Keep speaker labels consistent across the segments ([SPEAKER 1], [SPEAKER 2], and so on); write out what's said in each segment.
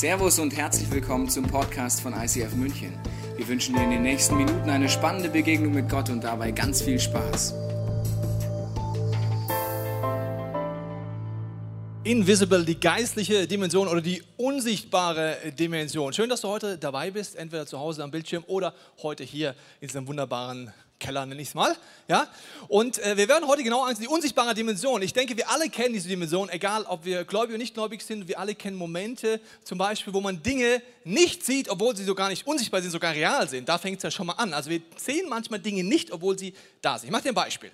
[SPEAKER 1] Servus und herzlich willkommen zum Podcast von ICF München. Wir wünschen dir in den nächsten Minuten eine spannende Begegnung mit Gott und dabei ganz viel Spaß.
[SPEAKER 2] Invisible, die geistliche Dimension oder die unsichtbare Dimension. Schön, dass du heute dabei bist, entweder zu Hause am Bildschirm oder heute hier in diesem wunderbaren Keller, nenne ich es mal. Ja? Und äh, wir werden heute genau ansehen, die unsichtbare Dimension. Ich denke, wir alle kennen diese Dimension, egal ob wir gläubig oder nicht gläubig sind. Wir alle kennen Momente, zum Beispiel, wo man Dinge nicht sieht, obwohl sie sogar nicht unsichtbar sind, sogar real sind. Da fängt es ja schon mal an. Also wir sehen manchmal Dinge nicht, obwohl sie da sind. Ich mache dir ein Beispiel.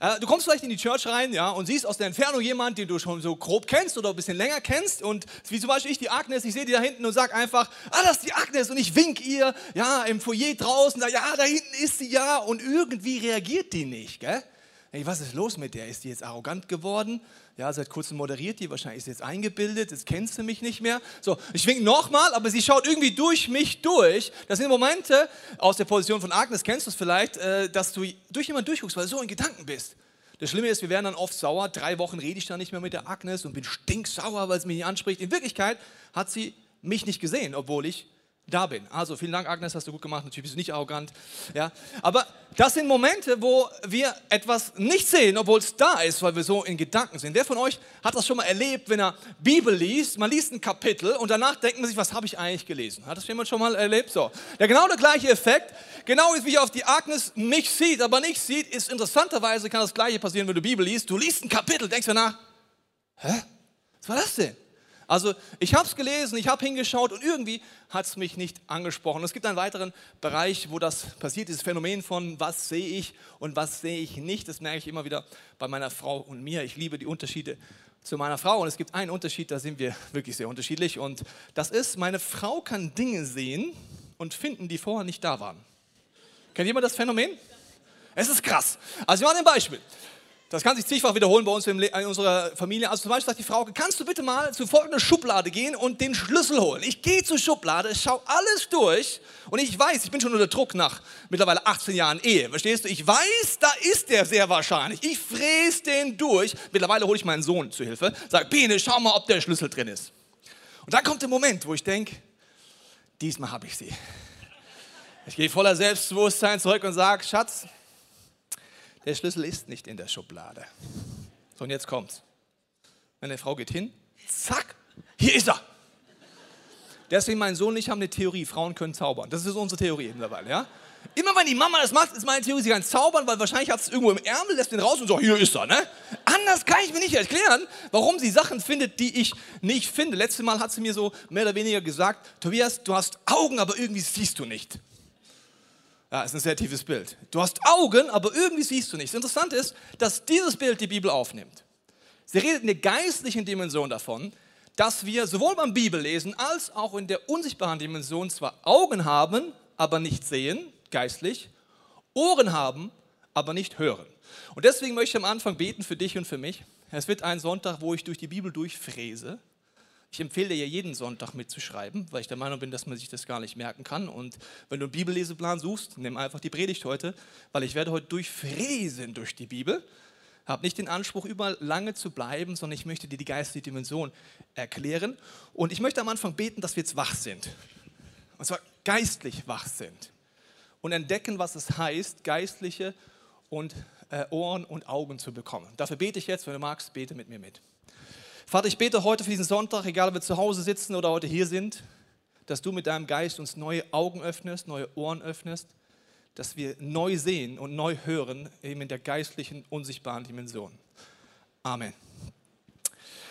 [SPEAKER 2] Äh, du kommst vielleicht in die Church rein ja, und siehst aus der Entfernung jemanden, den du schon so grob kennst oder ein bisschen länger kennst. Und wie zum Beispiel ich, die Agnes, ich sehe die da hinten und sage einfach, ah, das ist die Agnes. Und ich wink ihr, ja, im Foyer draußen, ja, da hinten ist sie, ja. Und irgendwie reagiert die nicht, gell? Hey, was ist los mit der? Ist die jetzt arrogant geworden? Ja, seit kurzem moderiert die, wahrscheinlich ist sie jetzt eingebildet, jetzt kennst du mich nicht mehr. So, ich wink nochmal, aber sie schaut irgendwie durch mich durch. Das sind Momente, aus der Position von Agnes kennst du es vielleicht, äh, dass du durch jemanden durchguckst, weil du so in Gedanken bist. Das Schlimme ist, wir werden dann oft sauer. Drei Wochen rede ich dann nicht mehr mit der Agnes und bin stinksauer, weil sie mich nicht anspricht. In Wirklichkeit hat sie mich nicht gesehen, obwohl ich da bin. Also vielen Dank, Agnes, hast du gut gemacht. Natürlich bist du nicht arrogant. Ja. Aber das sind Momente, wo wir etwas nicht sehen, obwohl es da ist, weil wir so in Gedanken sind. Wer von euch hat das schon mal erlebt, wenn er Bibel liest? Man liest ein Kapitel und danach denkt man sich, was habe ich eigentlich gelesen? Hat das jemand schon mal erlebt? So. Ja, genau der gleiche Effekt. Genau wie auf die Agnes mich sieht, aber nicht sieht, ist interessanterweise kann das gleiche passieren, wenn du Bibel liest. Du liest ein Kapitel, denkst danach, hä? Was war das denn? Also ich habe es gelesen, ich habe hingeschaut und irgendwie hat es mich nicht angesprochen. Es gibt einen weiteren Bereich, wo das passiert, dieses Phänomen von was sehe ich und was sehe ich nicht. Das merke ich immer wieder bei meiner Frau und mir. Ich liebe die Unterschiede zu meiner Frau und es gibt einen Unterschied, da sind wir wirklich sehr unterschiedlich und das ist, meine Frau kann Dinge sehen und finden, die vorher nicht da waren. Kennt jemand das Phänomen? Es ist krass. Also ich mache ein Beispiel. Das kann sich zigfach wiederholen bei uns in unserer Familie. Also zum Beispiel sagt die Frau, kannst du bitte mal zu folgender Schublade gehen und den Schlüssel holen? Ich gehe zur Schublade, schaue alles durch und ich weiß, ich bin schon unter Druck nach mittlerweile 18 Jahren Ehe. Verstehst du? Ich weiß, da ist der sehr wahrscheinlich. Ich fräse den durch. Mittlerweile hole ich meinen Sohn zu Hilfe. Sag, Bene, schau mal, ob der Schlüssel drin ist. Und dann kommt der Moment, wo ich denke, diesmal habe ich sie. Ich gehe voller Selbstbewusstsein zurück und sage, Schatz, der Schlüssel ist nicht in der Schublade. So, und jetzt kommt's. Meine Frau geht hin, zack, hier ist er. Deswegen mein Sohn und ich haben eine Theorie, Frauen können zaubern. Das ist unsere Theorie mittlerweile, ja? Immer wenn die Mama das macht, ist meine Theorie, sie kann zaubern, weil wahrscheinlich hat es irgendwo im Ärmel, lässt den raus und sagt, hier ist er, ne? Anders kann ich mir nicht erklären, warum sie Sachen findet, die ich nicht finde. Letztes Mal hat sie mir so mehr oder weniger gesagt, Tobias, du hast Augen, aber irgendwie siehst du nicht. Ja, ist ein sehr tiefes Bild. Du hast Augen, aber irgendwie siehst du nichts. Interessant ist, dass dieses Bild die Bibel aufnimmt. Sie redet in der geistlichen Dimension davon, dass wir sowohl beim Bibellesen als auch in der unsichtbaren Dimension zwar Augen haben, aber nicht sehen, geistlich, Ohren haben, aber nicht hören. Und deswegen möchte ich am Anfang beten für dich und für mich. Es wird ein Sonntag, wo ich durch die Bibel durchfräse ich empfehle dir ja jeden Sonntag mitzuschreiben, weil ich der Meinung bin, dass man sich das gar nicht merken kann. Und wenn du einen Bibelleseplan suchst, nimm einfach die Predigt heute, weil ich werde heute durchfräsen durch die Bibel. Habe nicht den Anspruch, überall lange zu bleiben, sondern ich möchte dir die geistliche Dimension erklären. Und ich möchte am Anfang beten, dass wir jetzt wach sind. Und zwar geistlich wach sind. Und entdecken, was es heißt, geistliche und äh, Ohren und Augen zu bekommen. Dafür bete ich jetzt, wenn du magst, bete mit mir mit. Vater, ich bete heute für diesen Sonntag, egal ob wir zu Hause sitzen oder heute hier sind, dass du mit deinem Geist uns neue Augen öffnest, neue Ohren öffnest, dass wir neu sehen und neu hören, eben in der geistlichen, unsichtbaren Dimension. Amen.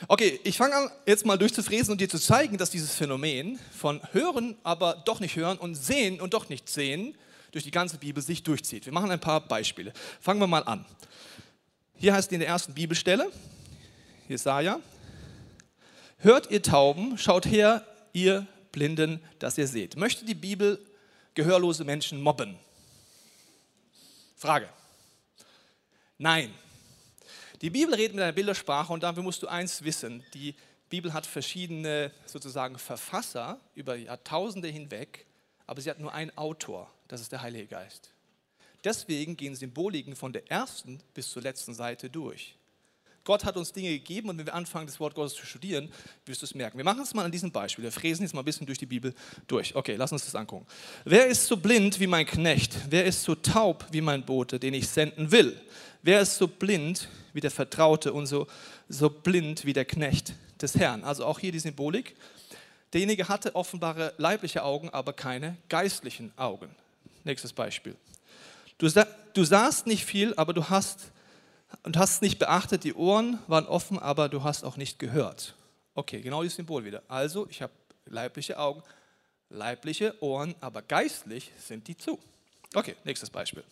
[SPEAKER 2] Okay, ich fange an, jetzt mal durchzufräsen und dir zu zeigen, dass dieses Phänomen von Hören, aber doch nicht hören und Sehen und doch nicht sehen durch die ganze Bibel sich durchzieht. Wir machen ein paar Beispiele. Fangen wir mal an. Hier heißt es in der ersten Bibelstelle, Jesaja Hört ihr Tauben, schaut her, ihr Blinden, dass ihr seht. Möchte die Bibel gehörlose Menschen mobben? Frage. Nein. Die Bibel redet mit einer Bildersprache und dafür musst du eins wissen. Die Bibel hat verschiedene sozusagen Verfasser über Jahrtausende hinweg, aber sie hat nur einen Autor, das ist der Heilige Geist. Deswegen gehen Symboliken von der ersten bis zur letzten Seite durch. Gott hat uns Dinge gegeben und wenn wir anfangen, das Wort Gottes zu studieren, wirst du es merken. Wir machen es mal an diesem Beispiel. Wir fräsen jetzt mal ein bisschen durch die Bibel durch. Okay, lass uns das angucken. Wer ist so blind wie mein Knecht? Wer ist so taub wie mein Bote, den ich senden will? Wer ist so blind wie der Vertraute und so, so blind wie der Knecht des Herrn? Also auch hier die Symbolik. Derjenige hatte offenbare leibliche Augen, aber keine geistlichen Augen. Nächstes Beispiel. Du, du sahst nicht viel, aber du hast und hast nicht beachtet, die Ohren waren offen, aber du hast auch nicht gehört. Okay, genau dieses Symbol wieder. Also, ich habe leibliche Augen, leibliche Ohren, aber geistlich sind die zu. Okay, nächstes Beispiel.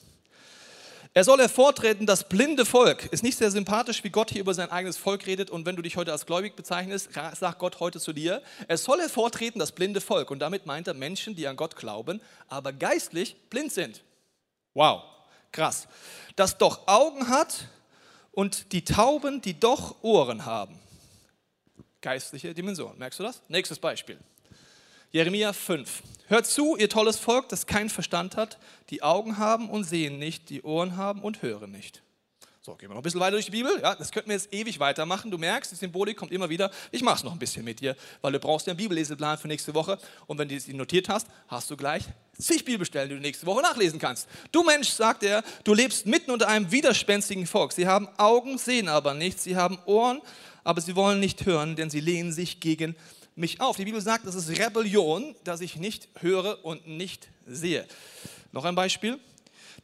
[SPEAKER 2] Er soll hervortreten, das blinde Volk. Ist nicht sehr sympathisch, wie Gott hier über sein eigenes Volk redet. Und wenn du dich heute als gläubig bezeichnest, sagt Gott heute zu dir, er soll hervortreten, das blinde Volk. Und damit meint er Menschen, die an Gott glauben, aber geistlich blind sind. Wow, krass. Das doch Augen hat und die Tauben, die doch Ohren haben. Geistliche Dimension. Merkst du das? Nächstes Beispiel. Jeremia 5. Hört zu, ihr tolles Volk, das keinen Verstand hat, die Augen haben und sehen nicht, die Ohren haben und hören nicht. So, gehen wir noch ein bisschen weiter durch die Bibel. Ja, das könnten wir jetzt ewig weitermachen. Du merkst, die Symbolik kommt immer wieder. Ich mache es noch ein bisschen mit dir, weil du brauchst ja einen Bibelleseplan für nächste Woche. Und wenn du sie notiert hast, hast du gleich zig Bibelstellen, die du nächste Woche nachlesen kannst. Du Mensch, sagt er, du lebst mitten unter einem widerspenstigen Volk. Sie haben Augen, sehen aber nichts. Sie haben Ohren, aber sie wollen nicht hören, denn sie lehnen sich gegen mich auf. Die Bibel sagt, das ist Rebellion, dass ich nicht höre und nicht sehe. Noch ein Beispiel.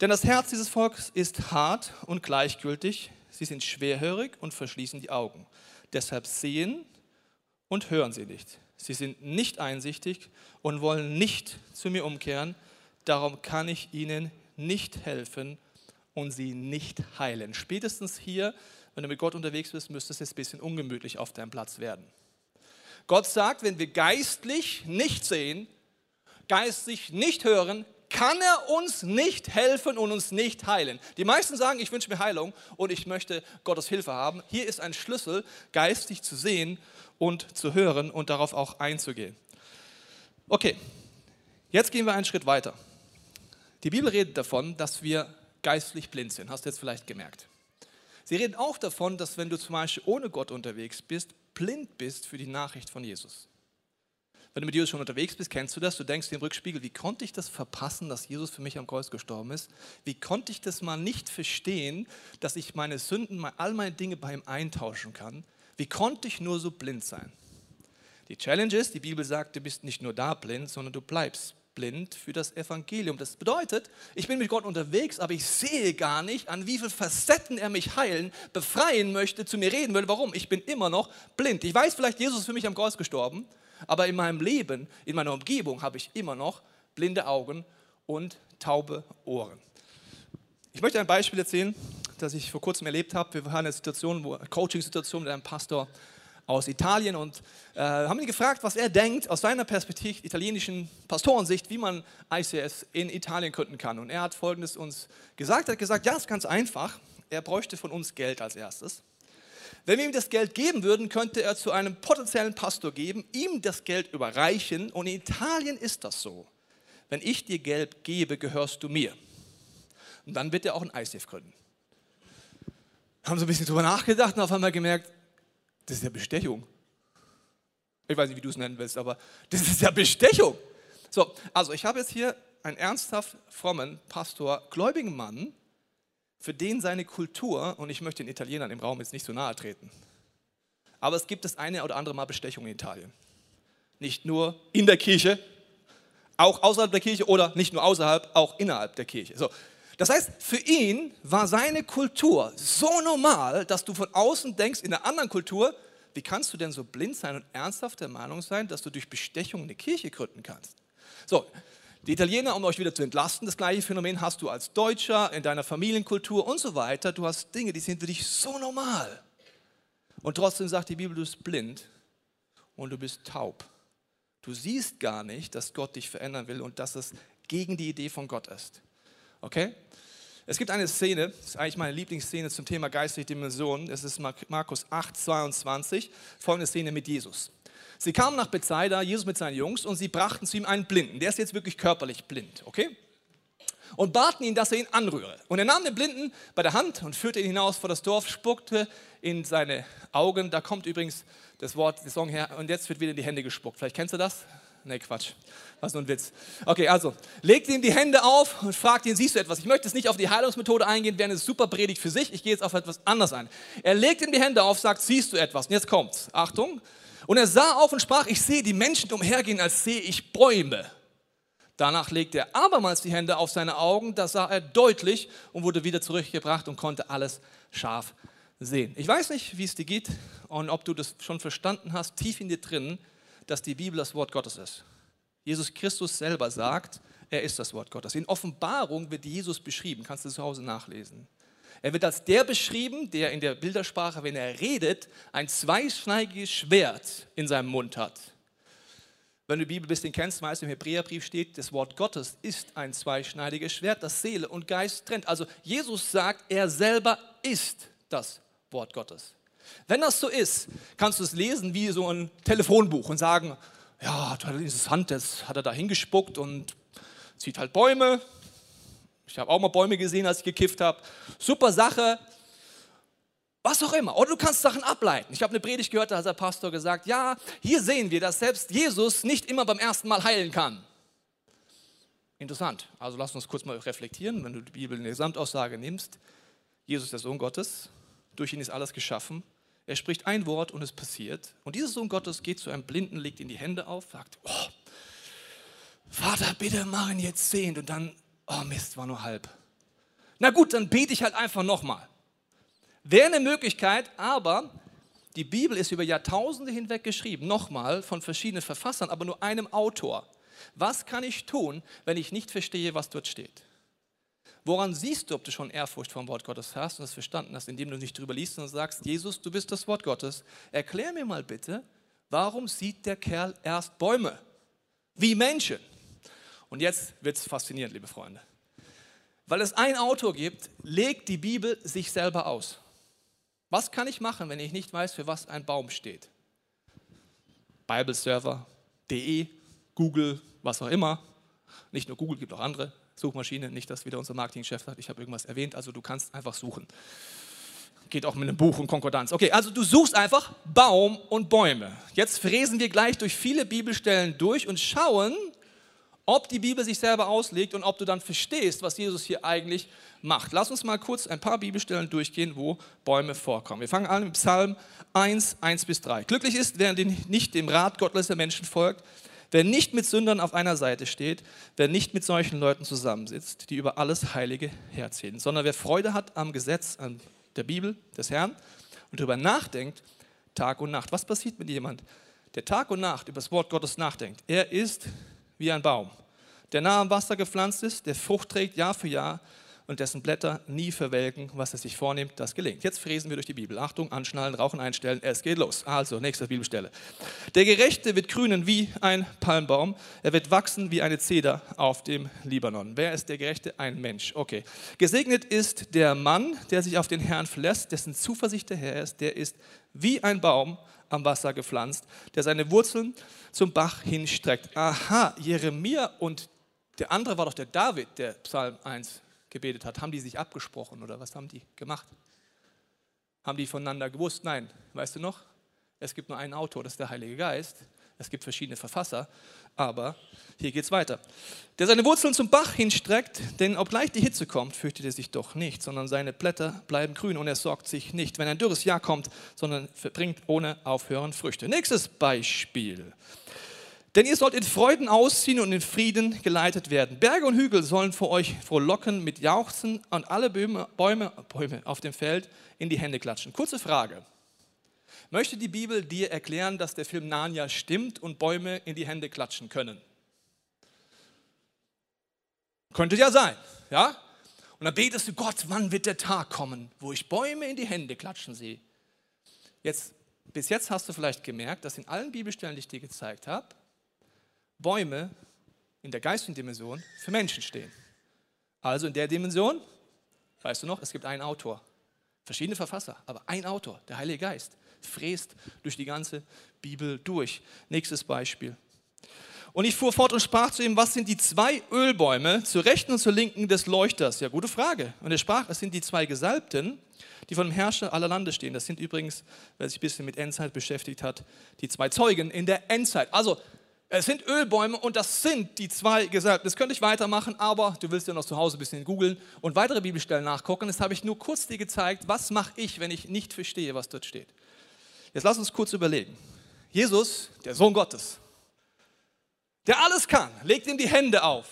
[SPEAKER 2] Denn das Herz dieses Volkes ist hart und gleichgültig. Sie sind schwerhörig und verschließen die Augen. Deshalb sehen und hören sie nicht. Sie sind nicht einsichtig und wollen nicht zu mir umkehren. Darum kann ich ihnen nicht helfen und sie nicht heilen. Spätestens hier, wenn du mit Gott unterwegs bist, müsste es jetzt ein bisschen ungemütlich auf deinem Platz werden. Gott sagt, wenn wir geistlich nicht sehen, geistlich nicht hören, kann er uns nicht helfen und uns nicht heilen. Die meisten sagen, ich wünsche mir Heilung und ich möchte Gottes Hilfe haben. Hier ist ein Schlüssel, geistig zu sehen und zu hören und darauf auch einzugehen. Okay, jetzt gehen wir einen Schritt weiter. Die Bibel redet davon, dass wir geistlich blind sind. Hast du jetzt vielleicht gemerkt. Sie reden auch davon, dass wenn du zum Beispiel ohne Gott unterwegs bist, blind bist für die Nachricht von Jesus. Wenn du mit Jesus schon unterwegs bist, kennst du das. Du denkst dir im Rückspiegel, wie konnte ich das verpassen, dass Jesus für mich am Kreuz gestorben ist? Wie konnte ich das mal nicht verstehen, dass ich meine Sünden, all meine Dinge bei ihm eintauschen kann? Wie konnte ich nur so blind sein? Die Challenge ist, die Bibel sagt, du bist nicht nur da blind, sondern du bleibst blind für das Evangelium. Das bedeutet, ich bin mit Gott unterwegs, aber ich sehe gar nicht, an wie vielen Facetten er mich heilen, befreien möchte, zu mir reden will. Warum? Ich bin immer noch blind. Ich weiß vielleicht, Jesus ist für mich am Kreuz gestorben, aber in meinem Leben, in meiner Umgebung habe ich immer noch blinde Augen und taube Ohren. Ich möchte ein Beispiel erzählen, das ich vor kurzem erlebt habe. Wir hatten eine Situation, eine Coaching-Situation mit einem Pastor aus Italien und äh, haben ihn gefragt, was er denkt aus seiner Perspektive, italienischen Pastorensicht, wie man ICS in Italien gründen kann. Und er hat Folgendes uns gesagt, er hat gesagt, ja, es ist ganz einfach. Er bräuchte von uns Geld als erstes. Wenn wir ihm das Geld geben würden, könnte er zu einem potenziellen Pastor geben, ihm das Geld überreichen. Und in Italien ist das so. Wenn ich dir Geld gebe, gehörst du mir. Und dann wird er auch ein ICF gründen. Haben so ein bisschen drüber nachgedacht und auf einmal gemerkt, das ist ja Bestechung. Ich weiß nicht, wie du es nennen willst, aber das ist ja Bestechung. So, also ich habe jetzt hier einen ernsthaft frommen Pastor, gläubigen Mann, für den seine Kultur, und ich möchte den Italienern im Raum jetzt nicht so nahe treten, aber es gibt das eine oder andere Mal Bestechung in Italien. Nicht nur in der Kirche, auch außerhalb der Kirche oder nicht nur außerhalb, auch innerhalb der Kirche. So, das heißt, für ihn war seine Kultur so normal, dass du von außen denkst, in einer anderen Kultur, wie kannst du denn so blind sein und ernsthaft der Meinung sein, dass du durch Bestechung eine Kirche gründen kannst? So, die Italiener, um euch wieder zu entlasten, das gleiche Phänomen hast du als Deutscher in deiner Familienkultur und so weiter. Du hast Dinge, die sind für dich so normal. Und trotzdem sagt die Bibel, du bist blind und du bist taub. Du siehst gar nicht, dass Gott dich verändern will und dass es gegen die Idee von Gott ist. Okay? Es gibt eine Szene, das ist eigentlich meine Lieblingsszene zum Thema geistliche Dimensionen. Es ist Markus 8, 22, folgende Szene mit Jesus. Sie kamen nach Bethsaida, Jesus mit seinen Jungs, und sie brachten zu ihm einen Blinden. Der ist jetzt wirklich körperlich blind, okay? und baten ihn, dass er ihn anrühre. Und er nahm den Blinden bei der Hand und führte ihn hinaus vor das Dorf, spuckte in seine Augen. Da kommt übrigens das Wort, der Song her, und jetzt wird wieder in die Hände gespuckt. Vielleicht kennst du das? Nee, Quatsch. Was nur ein Witz. Okay, also, legt ihm die Hände auf und fragt ihn, siehst du etwas? Ich möchte jetzt nicht auf die Heilungsmethode eingehen, wäre eine super Predigt für sich. Ich gehe jetzt auf etwas anderes ein. Er legt ihm die Hände auf, sagt, siehst du etwas? Und jetzt kommt's. Achtung. Und er sah auf und sprach, ich sehe die Menschen umhergehen, als sehe ich Bäume. Danach legte er abermals die Hände auf seine Augen, das sah er deutlich und wurde wieder zurückgebracht und konnte alles scharf sehen. Ich weiß nicht, wie es dir geht und ob du das schon verstanden hast, tief in dir drin, dass die Bibel das Wort Gottes ist. Jesus Christus selber sagt, er ist das Wort Gottes. In Offenbarung wird Jesus beschrieben, kannst du zu Hause nachlesen. Er wird als der beschrieben, der in der Bildersprache, wenn er redet, ein zweischneidiges Schwert in seinem Mund hat. Wenn du die Bibel ein bisschen kennst, weißt du, im Hebräerbrief steht, das Wort Gottes ist ein zweischneidiges Schwert, das Seele und Geist trennt. Also Jesus sagt, er selber ist das Wort Gottes. Wenn das so ist, kannst du es lesen wie so ein Telefonbuch und sagen, ja, dieses Hand, das hat er da hingespuckt und zieht halt Bäume. Ich habe auch mal Bäume gesehen, als ich gekifft habe. Super Sache. Was auch immer. Oder du kannst Sachen ableiten. Ich habe eine Predigt gehört, da hat der Pastor gesagt, ja, hier sehen wir, dass selbst Jesus nicht immer beim ersten Mal heilen kann. Interessant. Also lass uns kurz mal reflektieren, wenn du die Bibel in der Gesamtaussage nimmst. Jesus ist der Sohn Gottes, durch ihn ist alles geschaffen. Er spricht ein Wort und es passiert. Und dieser Sohn Gottes geht zu einem Blinden, legt ihm die Hände auf, sagt, oh, Vater, bitte mach ihn jetzt sehend. Und dann, oh Mist, war nur halb. Na gut, dann bete ich halt einfach nochmal. Wäre eine Möglichkeit, aber die Bibel ist über Jahrtausende hinweg geschrieben, nochmal von verschiedenen Verfassern, aber nur einem Autor. Was kann ich tun, wenn ich nicht verstehe, was dort steht? Woran siehst du, ob du schon Ehrfurcht vom Wort Gottes hast und es verstanden hast, indem du nicht drüber liest und sagst, Jesus, du bist das Wort Gottes. Erklär mir mal bitte, warum sieht der Kerl erst Bäume? Wie Menschen. Und jetzt wird es faszinierend, liebe Freunde. Weil es einen Autor gibt, legt die Bibel sich selber aus. Was kann ich machen, wenn ich nicht weiß, für was ein Baum steht? Bibleserver.de, Google, was auch immer. Nicht nur Google, gibt auch andere. Suchmaschine, nicht, dass wieder unser Marketingchef sagt, ich habe irgendwas erwähnt, also du kannst einfach suchen. Geht auch mit einem Buch und Konkordanz. Okay, also du suchst einfach Baum und Bäume. Jetzt fräsen wir gleich durch viele Bibelstellen durch und schauen, ob die Bibel sich selber auslegt und ob du dann verstehst, was Jesus hier eigentlich macht. Lass uns mal kurz ein paar Bibelstellen durchgehen, wo Bäume vorkommen. Wir fangen an mit Psalm 1, 1 bis 3. Glücklich ist, wer nicht dem Rat gottloser Menschen folgt, Wer nicht mit Sündern auf einer Seite steht, wer nicht mit solchen Leuten zusammensitzt, die über alles Heilige herziehen, sondern wer Freude hat am Gesetz, an der Bibel des Herrn und darüber nachdenkt, Tag und Nacht. Was passiert mit jemand, der Tag und Nacht über das Wort Gottes nachdenkt? Er ist wie ein Baum, der nah am Wasser gepflanzt ist, der Frucht trägt Jahr für Jahr und dessen Blätter nie verwelken. Was er sich vornimmt, das gelingt. Jetzt fräsen wir durch die Bibel. Achtung, anschnallen, Rauchen einstellen, es geht los. Also, nächste Bibelstelle. Der Gerechte wird grünen wie ein Palmbaum. Er wird wachsen wie eine Zeder auf dem Libanon. Wer ist der Gerechte? Ein Mensch. Okay. Gesegnet ist der Mann, der sich auf den Herrn verlässt, dessen Zuversicht der Herr ist. Der ist wie ein Baum am Wasser gepflanzt, der seine Wurzeln zum Bach hinstreckt. Aha, Jeremia und der andere war doch der David, der Psalm 1 gebetet hat. Haben die sich abgesprochen oder was haben die gemacht? Haben die voneinander gewusst? Nein, weißt du noch? Es gibt nur einen Autor, das ist der Heilige Geist. Es gibt verschiedene Verfasser, aber hier geht es weiter. Der seine Wurzeln zum Bach hinstreckt, denn obgleich die Hitze kommt, fürchtet er sich doch nicht, sondern seine Blätter bleiben grün und er sorgt sich nicht, wenn ein dürres Jahr kommt, sondern verbringt ohne Aufhören Früchte. Nächstes Beispiel. Denn ihr sollt in Freuden ausziehen und in Frieden geleitet werden. Berge und Hügel sollen vor euch frohlocken mit Jauchzen und alle Bäume, Bäume, Bäume auf dem Feld in die Hände klatschen. Kurze Frage. Möchte die Bibel dir erklären, dass der Film Narnia stimmt und Bäume in die Hände klatschen können? Könnte ja sein, ja? Und dann betest du, Gott, wann wird der Tag kommen, wo ich Bäume in die Hände klatschen sehe? Jetzt, bis jetzt hast du vielleicht gemerkt, dass in allen Bibelstellen, die ich dir gezeigt habe, Bäume in der geistigen Dimension für Menschen stehen. Also in der Dimension, weißt du noch, es gibt einen Autor. Verschiedene Verfasser, aber ein Autor, der Heilige Geist, fräst durch die ganze Bibel durch. Nächstes Beispiel. Und ich fuhr fort und sprach zu ihm, was sind die zwei Ölbäume zur rechten und zur linken des Leuchters? Ja, gute Frage. Und er sprach, es sind die zwei Gesalbten, die von dem Herrscher aller Lande stehen. Das sind übrigens, wer sich ein bisschen mit Endzeit beschäftigt hat, die zwei Zeugen in der Endzeit. Also, es sind Ölbäume und das sind die zwei Gesalbten. Das könnte ich weitermachen, aber du willst ja noch zu Hause ein bisschen googeln und weitere Bibelstellen nachgucken. Das habe ich nur kurz dir gezeigt, was mache ich, wenn ich nicht verstehe, was dort steht. Jetzt lass uns kurz überlegen. Jesus, der Sohn Gottes, der alles kann, legt ihm die Hände auf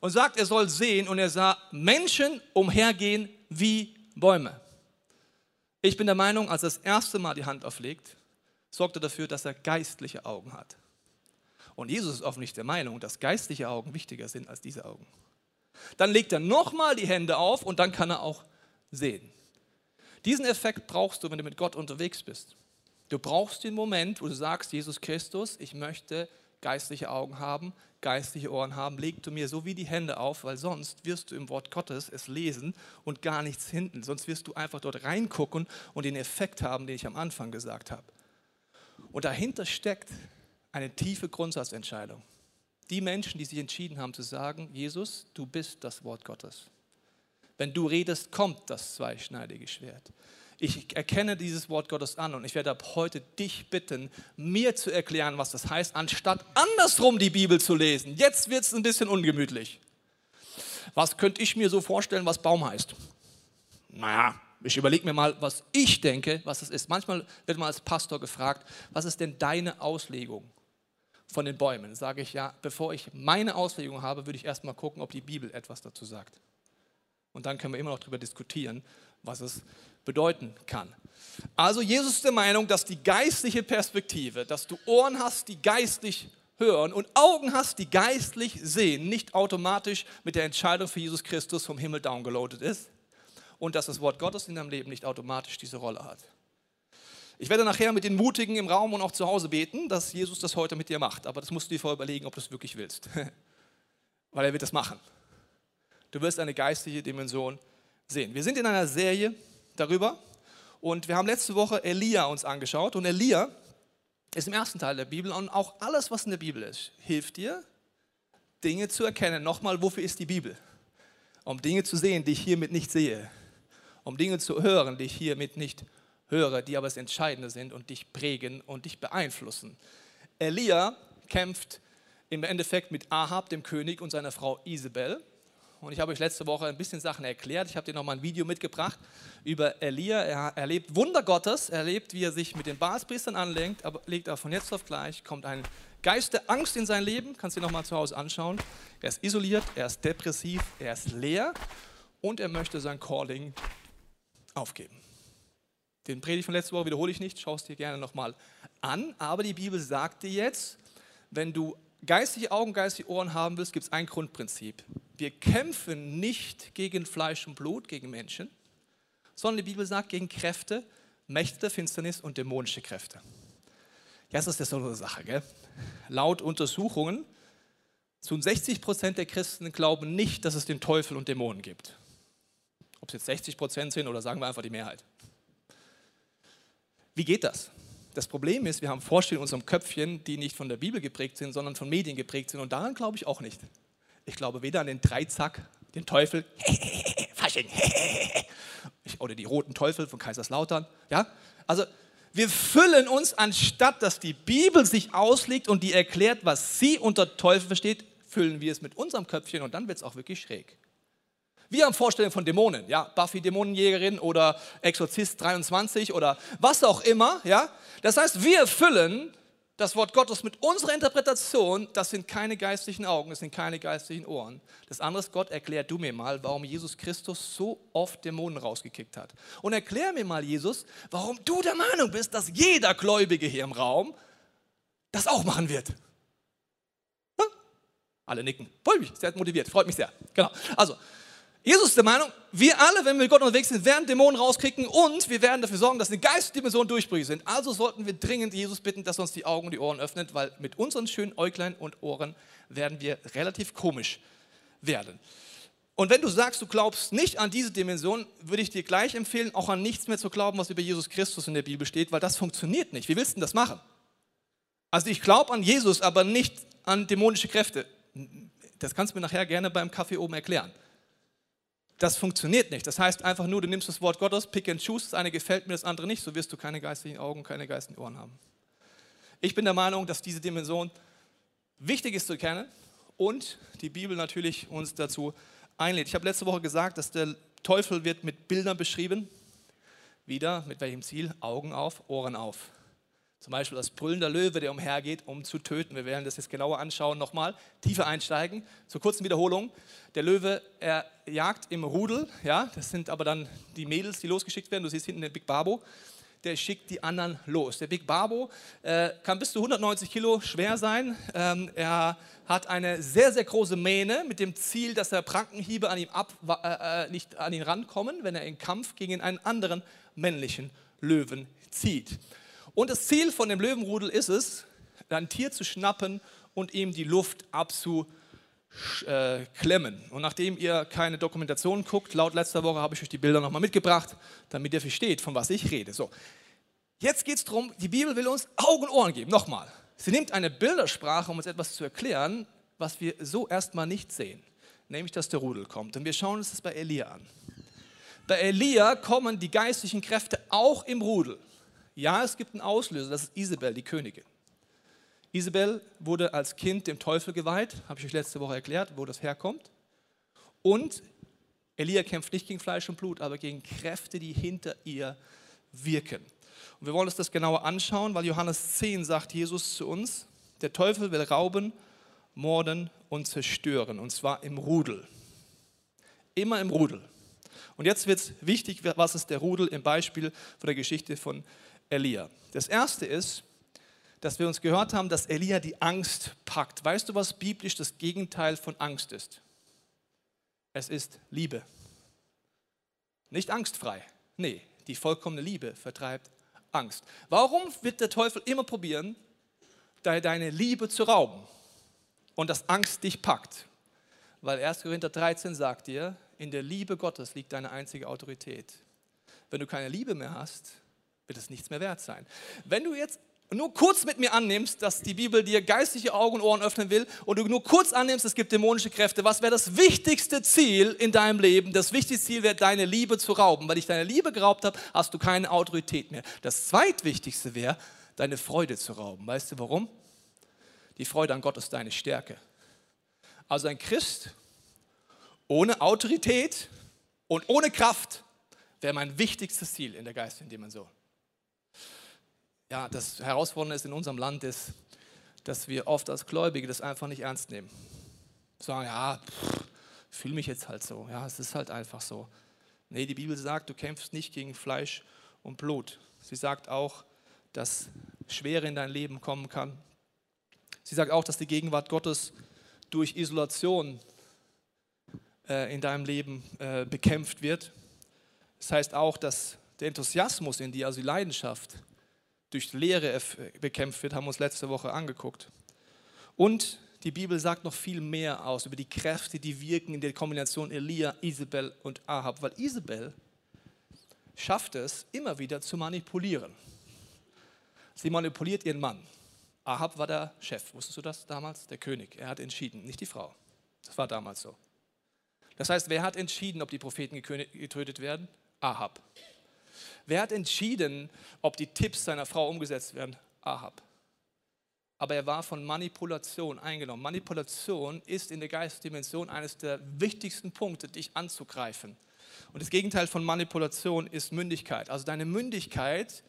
[SPEAKER 2] und sagt, er soll sehen und er sah Menschen umhergehen wie Bäume. Ich bin der Meinung, als er das erste Mal die Hand auflegt, sorgt er dafür, dass er geistliche Augen hat. Und Jesus ist offensichtlich der Meinung, dass geistliche Augen wichtiger sind als diese Augen. Dann legt er nochmal die Hände auf und dann kann er auch sehen. Diesen Effekt brauchst du, wenn du mit Gott unterwegs bist. Du brauchst den Moment, wo du sagst, Jesus Christus, ich möchte geistliche Augen haben, geistliche Ohren haben, leg du mir so wie die Hände auf, weil sonst wirst du im Wort Gottes es lesen und gar nichts hinten. Sonst wirst du einfach dort reingucken und den Effekt haben, den ich am Anfang gesagt habe. Und dahinter steckt eine tiefe Grundsatzentscheidung. Die Menschen, die sich entschieden haben zu sagen, Jesus, du bist das Wort Gottes. Wenn du redest, kommt das zweischneidige Schwert ich erkenne dieses Wort Gottes an und ich werde ab heute dich bitten, mir zu erklären, was das heißt, anstatt andersrum die Bibel zu lesen. Jetzt wird es ein bisschen ungemütlich. Was könnte ich mir so vorstellen, was Baum heißt? Naja, ich überlege mir mal, was ich denke, was es ist. Manchmal wird man als Pastor gefragt, was ist denn deine Auslegung von den Bäumen? Sage ich ja, bevor ich meine Auslegung habe, würde ich erstmal gucken, ob die Bibel etwas dazu sagt. Und dann können wir immer noch darüber diskutieren, was es bedeuten kann. Also Jesus ist der Meinung, dass die geistliche Perspektive, dass du Ohren hast, die geistlich hören und Augen hast, die geistlich sehen, nicht automatisch mit der Entscheidung für Jesus Christus vom Himmel downgeloadet ist und dass das Wort Gottes in deinem Leben nicht automatisch diese Rolle hat. Ich werde nachher mit den Mutigen im Raum und auch zu Hause beten, dass Jesus das heute mit dir macht. Aber das musst du dir vorher überlegen, ob du es wirklich willst. Weil er wird das machen. Du wirst eine geistliche Dimension sehen. Wir sind in einer Serie darüber und wir haben letzte Woche Elia uns angeschaut und Elia ist im ersten Teil der Bibel und auch alles, was in der Bibel ist, hilft dir, Dinge zu erkennen. Nochmal, wofür ist die Bibel? Um Dinge zu sehen, die ich hiermit nicht sehe. Um Dinge zu hören, die ich hiermit nicht höre, die aber das Entscheidende sind und dich prägen und dich beeinflussen. Elia kämpft im Endeffekt mit Ahab, dem König, und seiner Frau Isabel und ich habe euch letzte Woche ein bisschen Sachen erklärt. Ich habe dir nochmal ein Video mitgebracht über Elia. Er erlebt Wunder Gottes, er erlebt, wie er sich mit den Baalspriestern anlegt, aber legt auch von jetzt auf gleich, kommt ein Geist der Angst in sein Leben, kannst du dir nochmal zu Hause anschauen. Er ist isoliert, er ist depressiv, er ist leer und er möchte sein Calling aufgeben. Den Predigt von letzter Woche wiederhole ich nicht, schau es dir gerne nochmal an, aber die Bibel sagt dir jetzt, wenn du geistige Augen, geistige Ohren haben willst, gibt es ein Grundprinzip. Wir kämpfen nicht gegen Fleisch und Blut, gegen Menschen, sondern die Bibel sagt gegen Kräfte, Mächte der Finsternis und dämonische Kräfte. Ja, das ist ja so eine Sache. Gell? Laut Untersuchungen, zu 60 Prozent der Christen glauben nicht, dass es den Teufel und Dämonen gibt. Ob es jetzt 60 Prozent sind oder sagen wir einfach die Mehrheit. Wie geht das? Das Problem ist, wir haben Vorstellungen in unserem Köpfchen, die nicht von der Bibel geprägt sind, sondern von Medien geprägt sind. Und daran glaube ich auch nicht. Ich glaube weder an den Dreizack, den Teufel, Fasching, oder die roten Teufel von Kaiserslautern. Ja? Also wir füllen uns, anstatt dass die Bibel sich auslegt und die erklärt, was sie unter Teufel versteht, füllen wir es mit unserem Köpfchen und dann wird es auch wirklich schräg. Wir haben Vorstellungen von Dämonen, ja, Buffy Dämonenjägerin oder Exorzist 23 oder was auch immer, ja. Das heißt, wir füllen das Wort Gottes mit unserer Interpretation, das sind keine geistlichen Augen, das sind keine geistlichen Ohren. Das andere ist, Gott, erklär du mir mal, warum Jesus Christus so oft Dämonen rausgekickt hat. Und erklär mir mal, Jesus, warum du der Meinung bist, dass jeder Gläubige hier im Raum das auch machen wird. Hm? Alle nicken. Freut mich, sehr motiviert, freut mich sehr. Genau. Also, Jesus ist der Meinung, wir alle, wenn wir mit Gott unterwegs sind, werden Dämonen rauskriegen und wir werden dafür sorgen, dass eine Geistdimension durchbrüchig sind. Also sollten wir dringend Jesus bitten, dass er uns die Augen und die Ohren öffnet, weil mit unseren schönen Äuglein und Ohren werden wir relativ komisch werden. Und wenn du sagst, du glaubst nicht an diese Dimension, würde ich dir gleich empfehlen, auch an nichts mehr zu glauben, was über Jesus Christus in der Bibel steht, weil das funktioniert nicht. Wie willst du denn das machen? Also ich glaube an Jesus, aber nicht an dämonische Kräfte. Das kannst du mir nachher gerne beim Kaffee oben erklären. Das funktioniert nicht. Das heißt einfach nur, du nimmst das Wort Gottes, pick and choose, das eine gefällt mir, das andere nicht, so wirst du keine geistlichen Augen, keine geistlichen Ohren haben. Ich bin der Meinung, dass diese Dimension wichtig ist zu kennen und die Bibel natürlich uns dazu einlädt. Ich habe letzte Woche gesagt, dass der Teufel wird mit Bildern beschrieben. Wieder mit welchem Ziel? Augen auf, Ohren auf. Zum Beispiel das brüllender Löwe, der umhergeht, um zu töten. Wir werden das jetzt genauer anschauen, nochmal tiefer einsteigen. Zur kurzen Wiederholung. Der Löwe, er jagt im Rudel, ja, das sind aber dann die Mädels, die losgeschickt werden. Du siehst hinten den Big Babo. Der schickt die anderen los. Der Big Babo äh, kann bis zu 190 Kilo schwer sein. Ähm, er hat eine sehr, sehr große Mähne mit dem Ziel, dass er Prankenhiebe an ihm ab, äh, äh, nicht an ihn rankommen, wenn er in Kampf gegen einen anderen männlichen Löwen zieht. Und das Ziel von dem Löwenrudel ist es, ein Tier zu schnappen und ihm die Luft abzuklemmen. Und nachdem ihr keine Dokumentation guckt, laut letzter Woche habe ich euch die Bilder nochmal mitgebracht, damit ihr versteht, von was ich rede. So, jetzt geht es darum, die Bibel will uns Augen und Ohren geben. Nochmal. Sie nimmt eine Bildersprache, um uns etwas zu erklären, was wir so erstmal nicht sehen. Nämlich, dass der Rudel kommt. Und wir schauen uns das bei Elia an. Bei Elia kommen die geistlichen Kräfte auch im Rudel. Ja, es gibt einen Auslöser, das ist Isabel, die Königin. Isabel wurde als Kind dem Teufel geweiht, habe ich euch letzte Woche erklärt, wo das herkommt. Und Elia kämpft nicht gegen Fleisch und Blut, aber gegen Kräfte, die hinter ihr wirken. Und wir wollen uns das genauer anschauen, weil Johannes 10 sagt Jesus zu uns, der Teufel will rauben, morden und zerstören, und zwar im Rudel. Immer im Rudel. Und jetzt wird es wichtig, was ist der Rudel im Beispiel von der Geschichte von Elia. Das erste ist, dass wir uns gehört haben, dass Elia die Angst packt. Weißt du, was biblisch das Gegenteil von Angst ist? Es ist Liebe. Nicht angstfrei. Nee, die vollkommene Liebe vertreibt Angst. Warum wird der Teufel immer probieren, deine Liebe zu rauben und dass Angst dich packt? Weil 1. Korinther 13 sagt dir, in der Liebe Gottes liegt deine einzige Autorität. Wenn du keine Liebe mehr hast, wird es nichts mehr wert sein. Wenn du jetzt nur kurz mit mir annimmst, dass die Bibel dir geistliche Augen und Ohren öffnen will und du nur kurz annimmst, es gibt dämonische Kräfte, was wäre das wichtigste Ziel in deinem Leben? Das wichtigste Ziel wäre, deine Liebe zu rauben. Weil ich deine Liebe geraubt habe, hast du keine Autorität mehr. Das zweitwichtigste wäre, deine Freude zu rauben. Weißt du warum? Die Freude an Gott ist deine Stärke. Also ein Christ ohne Autorität und ohne Kraft wäre mein wichtigstes Ziel in der geistigen Dimension ja, das Herausfordernde ist in unserem Land ist, dass wir oft als Gläubige das einfach nicht ernst nehmen. Sagen, ja, fühle mich jetzt halt so. Ja, es ist halt einfach so. Nee, die Bibel sagt, du kämpfst nicht gegen Fleisch und Blut. Sie sagt auch, dass Schwere in dein Leben kommen kann. Sie sagt auch, dass die Gegenwart Gottes durch Isolation äh, in deinem Leben äh, bekämpft wird. Das heißt auch, dass der Enthusiasmus in dir, also die Leidenschaft, durch Lehre bekämpft wird, haben wir uns letzte Woche angeguckt. Und die Bibel sagt noch viel mehr aus über die Kräfte, die wirken in der Kombination Elia, Isabel und Ahab, weil Isabel schafft es, immer wieder zu manipulieren. Sie manipuliert ihren Mann. Ahab war der Chef, wusstest du das damals? Der König. Er hat entschieden, nicht die Frau. Das war damals so. Das heißt, wer hat entschieden, ob die Propheten getötet werden? Ahab. Wer hat entschieden, ob die Tipps seiner Frau umgesetzt werden? Ahab. Aber er war von Manipulation eingenommen. Manipulation ist in der Geistdimension eines der wichtigsten Punkte, dich anzugreifen. Und das Gegenteil von Manipulation ist Mündigkeit. Also deine Mündigkeit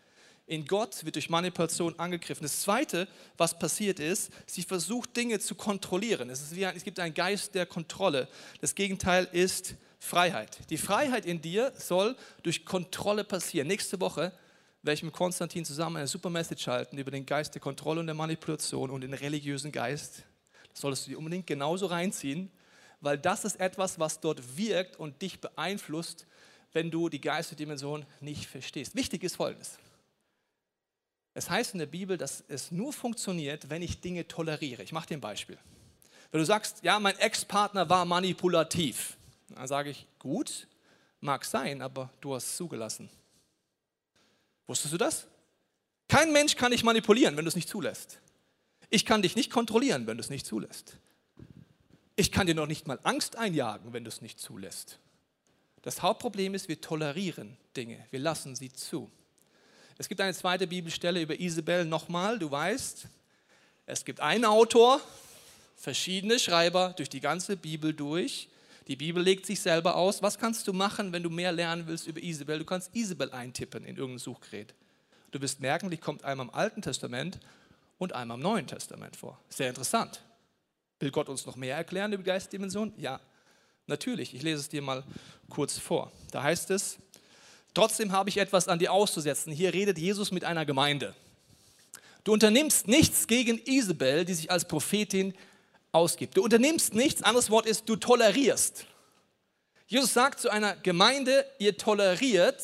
[SPEAKER 2] in Gott wird durch Manipulation angegriffen. Das Zweite, was passiert ist, sie versucht Dinge zu kontrollieren. Es, ein, es gibt einen Geist der Kontrolle. Das Gegenteil ist Freiheit. Die Freiheit in dir soll durch Kontrolle passieren. Nächste Woche werde ich mit Konstantin zusammen eine super Message halten über den Geist der Kontrolle und der Manipulation und den religiösen Geist. Das solltest du dir unbedingt genauso reinziehen, weil das ist etwas, was dort wirkt und dich beeinflusst, wenn du die Geistesdimension nicht verstehst. Wichtig ist Folgendes. Es heißt in der Bibel, dass es nur funktioniert, wenn ich Dinge toleriere. Ich mache dir ein Beispiel. Wenn du sagst, ja, mein Ex-Partner war manipulativ, dann sage ich, gut, mag sein, aber du hast es zugelassen. Wusstest du das? Kein Mensch kann dich manipulieren, wenn du es nicht zulässt. Ich kann dich nicht kontrollieren, wenn du es nicht zulässt. Ich kann dir noch nicht mal Angst einjagen, wenn du es nicht zulässt. Das Hauptproblem ist, wir tolerieren Dinge, wir lassen sie zu. Es gibt eine zweite Bibelstelle über Isabel nochmal, du weißt, es gibt einen Autor, verschiedene Schreiber durch die ganze Bibel durch. Die Bibel legt sich selber aus. Was kannst du machen, wenn du mehr lernen willst über Isabel? Du kannst Isabel eintippen in irgendein Suchgerät. Du wirst merken, die kommt einmal im Alten Testament und einmal im Neuen Testament vor. Sehr interessant. Will Gott uns noch mehr erklären über die Geistdimension? Ja, natürlich. Ich lese es dir mal kurz vor. Da heißt es, trotzdem habe ich etwas an dir auszusetzen. Hier redet Jesus mit einer Gemeinde. Du unternimmst nichts gegen Isabel, die sich als Prophetin ausgibt. Du unternimmst nichts, anderes Wort ist, du tolerierst. Jesus sagt zu einer Gemeinde, ihr toleriert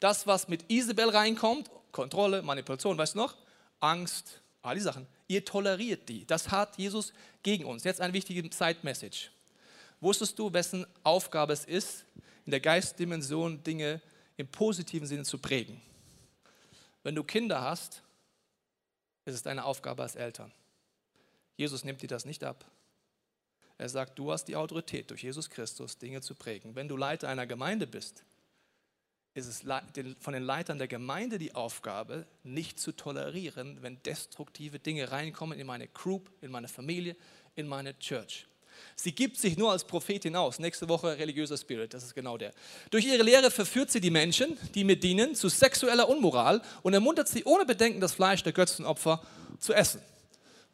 [SPEAKER 2] das, was mit Isabel reinkommt, Kontrolle, Manipulation, weißt du noch? Angst, all die Sachen. Ihr toleriert die. Das hat Jesus gegen uns. Jetzt eine wichtige Side-Message. Wusstest du, wessen Aufgabe es ist, in der Geistdimension Dinge im positiven Sinne zu prägen? Wenn du Kinder hast, ist es deine Aufgabe als Eltern. Jesus nimmt dir das nicht ab. Er sagt, du hast die Autorität durch Jesus Christus, Dinge zu prägen. Wenn du Leiter einer Gemeinde bist, ist es von den Leitern der Gemeinde die Aufgabe, nicht zu tolerieren, wenn destruktive Dinge reinkommen in meine Group, in meine Familie, in meine Church. Sie gibt sich nur als Prophetin aus. Nächste Woche religiöser Spirit, das ist genau der. Durch ihre Lehre verführt sie die Menschen, die mir dienen, zu sexueller Unmoral und ermuntert sie ohne Bedenken, das Fleisch der Götzenopfer zu essen.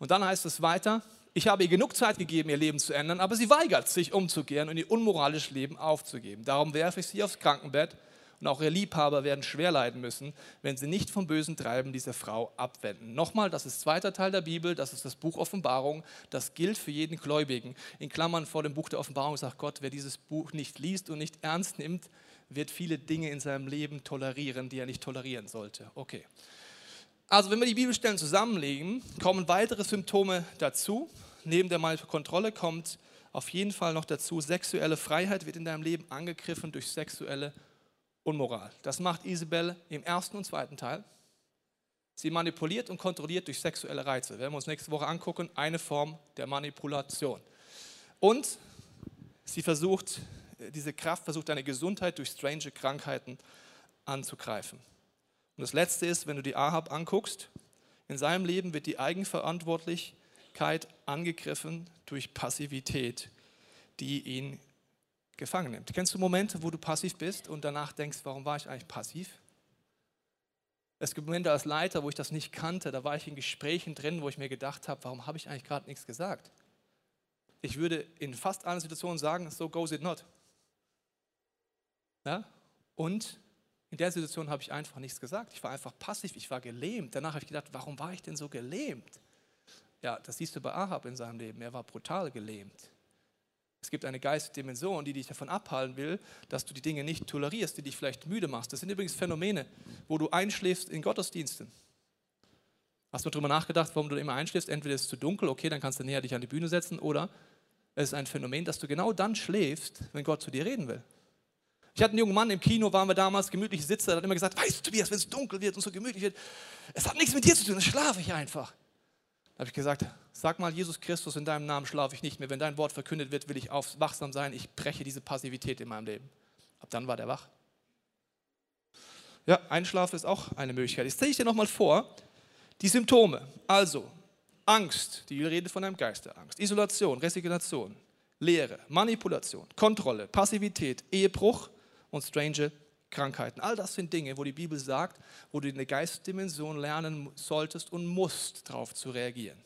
[SPEAKER 2] Und dann heißt es weiter, ich habe ihr genug Zeit gegeben, ihr Leben zu ändern, aber sie weigert sich umzukehren und ihr unmoralisches Leben aufzugeben. Darum werfe ich sie aufs Krankenbett und auch ihre Liebhaber werden schwer leiden müssen, wenn sie nicht vom bösen Treiben dieser Frau abwenden. Nochmal, das ist zweiter Teil der Bibel, das ist das Buch Offenbarung, das gilt für jeden Gläubigen. In Klammern vor dem Buch der Offenbarung sagt Gott, wer dieses Buch nicht liest und nicht ernst nimmt, wird viele Dinge in seinem Leben tolerieren, die er nicht tolerieren sollte. Okay. Also wenn wir die Bibelstellen zusammenlegen, kommen weitere Symptome dazu. Neben der Kontrolle kommt auf jeden Fall noch dazu, sexuelle Freiheit wird in deinem Leben angegriffen durch sexuelle Unmoral. Das macht Isabel im ersten und zweiten Teil. Sie manipuliert und kontrolliert durch sexuelle Reize. Werden wir uns nächste Woche angucken, eine Form der Manipulation. Und sie versucht, diese Kraft versucht deine Gesundheit durch strange Krankheiten anzugreifen. Und das Letzte ist, wenn du die Ahab anguckst, in seinem Leben wird die Eigenverantwortlichkeit angegriffen durch Passivität, die ihn gefangen nimmt. Kennst du Momente, wo du passiv bist und danach denkst, warum war ich eigentlich passiv? Es gibt Momente als Leiter, wo ich das nicht kannte, da war ich in Gesprächen drin, wo ich mir gedacht habe, warum habe ich eigentlich gerade nichts gesagt? Ich würde in fast allen Situationen sagen, so goes it not. Ja? Und in der Situation habe ich einfach nichts gesagt. Ich war einfach passiv, ich war gelähmt. Danach habe ich gedacht, warum war ich denn so gelähmt? Ja, das siehst du bei Ahab in seinem Leben. Er war brutal gelähmt. Es gibt eine geistige Dimension, die dich davon abhalten will, dass du die Dinge nicht tolerierst, die dich vielleicht müde machst. Das sind übrigens Phänomene, wo du einschläfst in Gottesdiensten. Hast du darüber nachgedacht, warum du immer einschläfst? Entweder ist es zu dunkel, okay, dann kannst du näher dich an die Bühne setzen, oder es ist ein Phänomen, dass du genau dann schläfst, wenn Gott zu dir reden will. Ich hatte einen jungen Mann im Kino, waren wir damals, gemütlich Sitzer, der hat immer gesagt, weißt du, Tobias, wenn es dunkel wird und so gemütlich wird, es hat nichts mit dir zu tun, dann schlafe ich einfach habe ich gesagt, sag mal Jesus Christus, in deinem Namen schlafe ich nicht mehr. Wenn dein Wort verkündet wird, will ich wachsam sein. Ich breche diese Passivität in meinem Leben. Ab dann war der wach. Ja, Einschlafen ist auch eine Möglichkeit. Jetzt zeige ich dir nochmal vor, die Symptome. Also, Angst, die redet von einem Geisterangst. Isolation, Resignation, Leere, Manipulation, Kontrolle, Passivität, Ehebruch und strange Krankheiten. All das sind Dinge, wo die Bibel sagt, wo du in der Geistdimension lernen solltest und musst, darauf zu reagieren.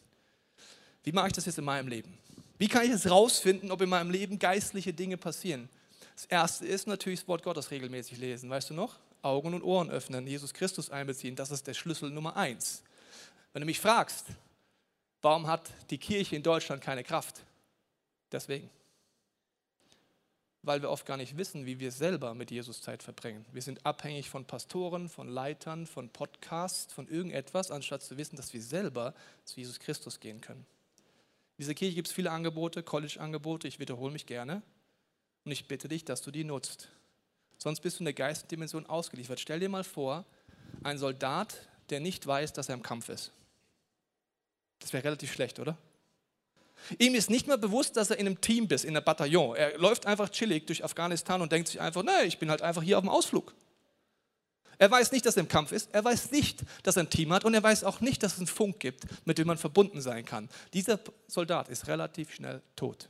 [SPEAKER 2] Wie mache ich das jetzt in meinem Leben? Wie kann ich jetzt rausfinden, ob in meinem Leben geistliche Dinge passieren? Das erste ist natürlich das Wort Gottes regelmäßig lesen. Weißt du noch? Augen und Ohren öffnen, Jesus Christus einbeziehen. Das ist der Schlüssel Nummer eins. Wenn du mich fragst, warum hat die Kirche in Deutschland keine Kraft? Deswegen weil wir oft gar nicht wissen, wie wir selber mit Jesus Zeit verbringen. Wir sind abhängig von Pastoren, von Leitern, von Podcasts, von irgendetwas, anstatt zu wissen, dass wir selber zu Jesus Christus gehen können. In dieser Kirche gibt es viele Angebote, College-Angebote, ich wiederhole mich gerne. Und ich bitte dich, dass du die nutzt. Sonst bist du in der Geistdimension ausgeliefert. Stell dir mal vor, ein Soldat, der nicht weiß, dass er im Kampf ist. Das wäre relativ schlecht, oder? Ihm ist nicht mehr bewusst, dass er in einem Team ist, in einem Bataillon. Er läuft einfach chillig durch Afghanistan und denkt sich einfach, nee, ich bin halt einfach hier auf dem Ausflug. Er weiß nicht, dass er im Kampf ist. Er weiß nicht, dass er ein Team hat. Und er weiß auch nicht, dass es einen Funk gibt, mit dem man verbunden sein kann. Dieser Soldat ist relativ schnell tot.